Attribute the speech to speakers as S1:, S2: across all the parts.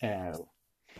S1: El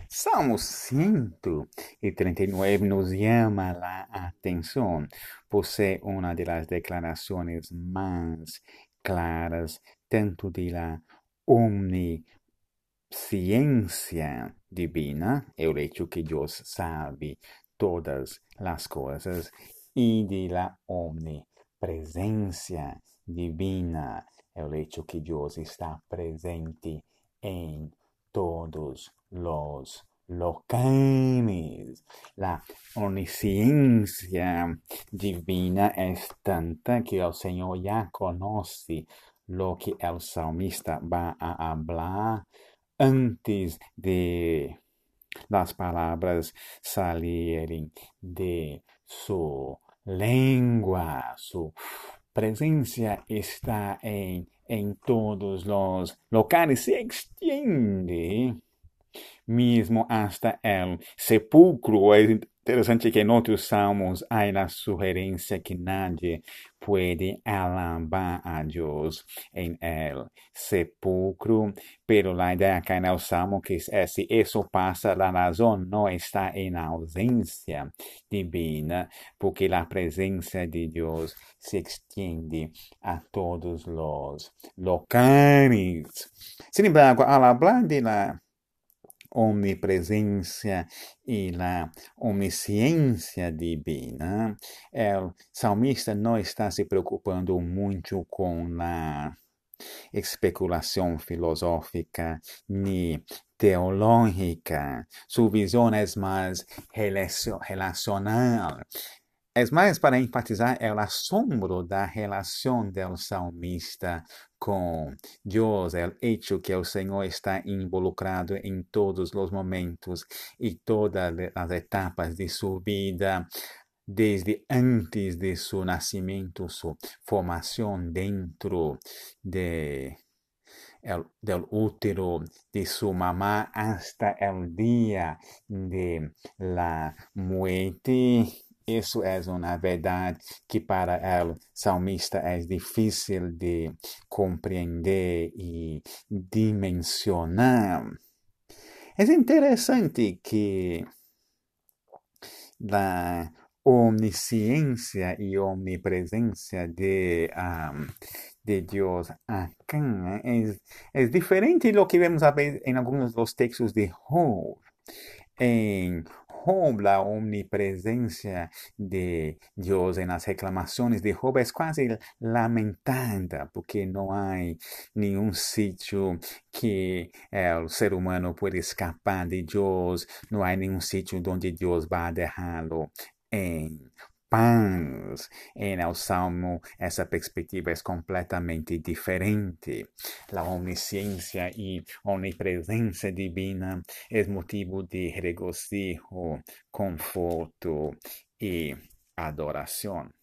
S1: Salmo 139 nos llama la atención. Posee una de las declaraciones más claras tanto de la omnisciencia divina, el hecho que Dios sabe todas las cosas, y de la omnipresencia divina, el hecho que Dios está presente en todos los locales. La omnisciencia divina es tanta que el Señor ya conoce lo que el salmista va a hablar antes de las palabras salirem de su lengua. Su presencia está en, en todos los locales, se mismo hasta el sepulcro. Es interessante que en outros salmos há a sugerência que nadie puede alabar a Deus em el sepulcro, pero la idea acá en el que es si eso pasa, la razón no está en ausência divina, porque la presencia de Dios se extiende a todos los locales. Sin embargo, al hablar de la omnipresencia y la omnisciencia divina, el salmista no está se preocupando mucho con la especulación filosófica ni teológica. Su visión es más relacional. Es mais para enfatizar o assombro da relação do salmista com Deus, o hecho que o Senhor está involucrado em todos os momentos e todas as etapas de sua vida, desde antes de seu nascimento, sua formação dentro de útero de su mamá hasta el día de la muerte isso é uma verdade que para o salmista é difícil de compreender e dimensionar. É interessante que a omnisciência e omnipresença de, um, de Deus acá é, é diferente do que vemos em alguns dos textos de Job. Em Job, la omnipresencia de Dios en las reclamaciones de Job es casi lamentada porque no hay ningún sitio que el ser humano puede escapar de Dios, no hay ningún sitio donde Dios va a dejarlo en paz. En el Salmo, esa perspectiva es completamente diferente. La omnisciencia y omnipresencia divina es motivo de regocijo, conforto y adoración.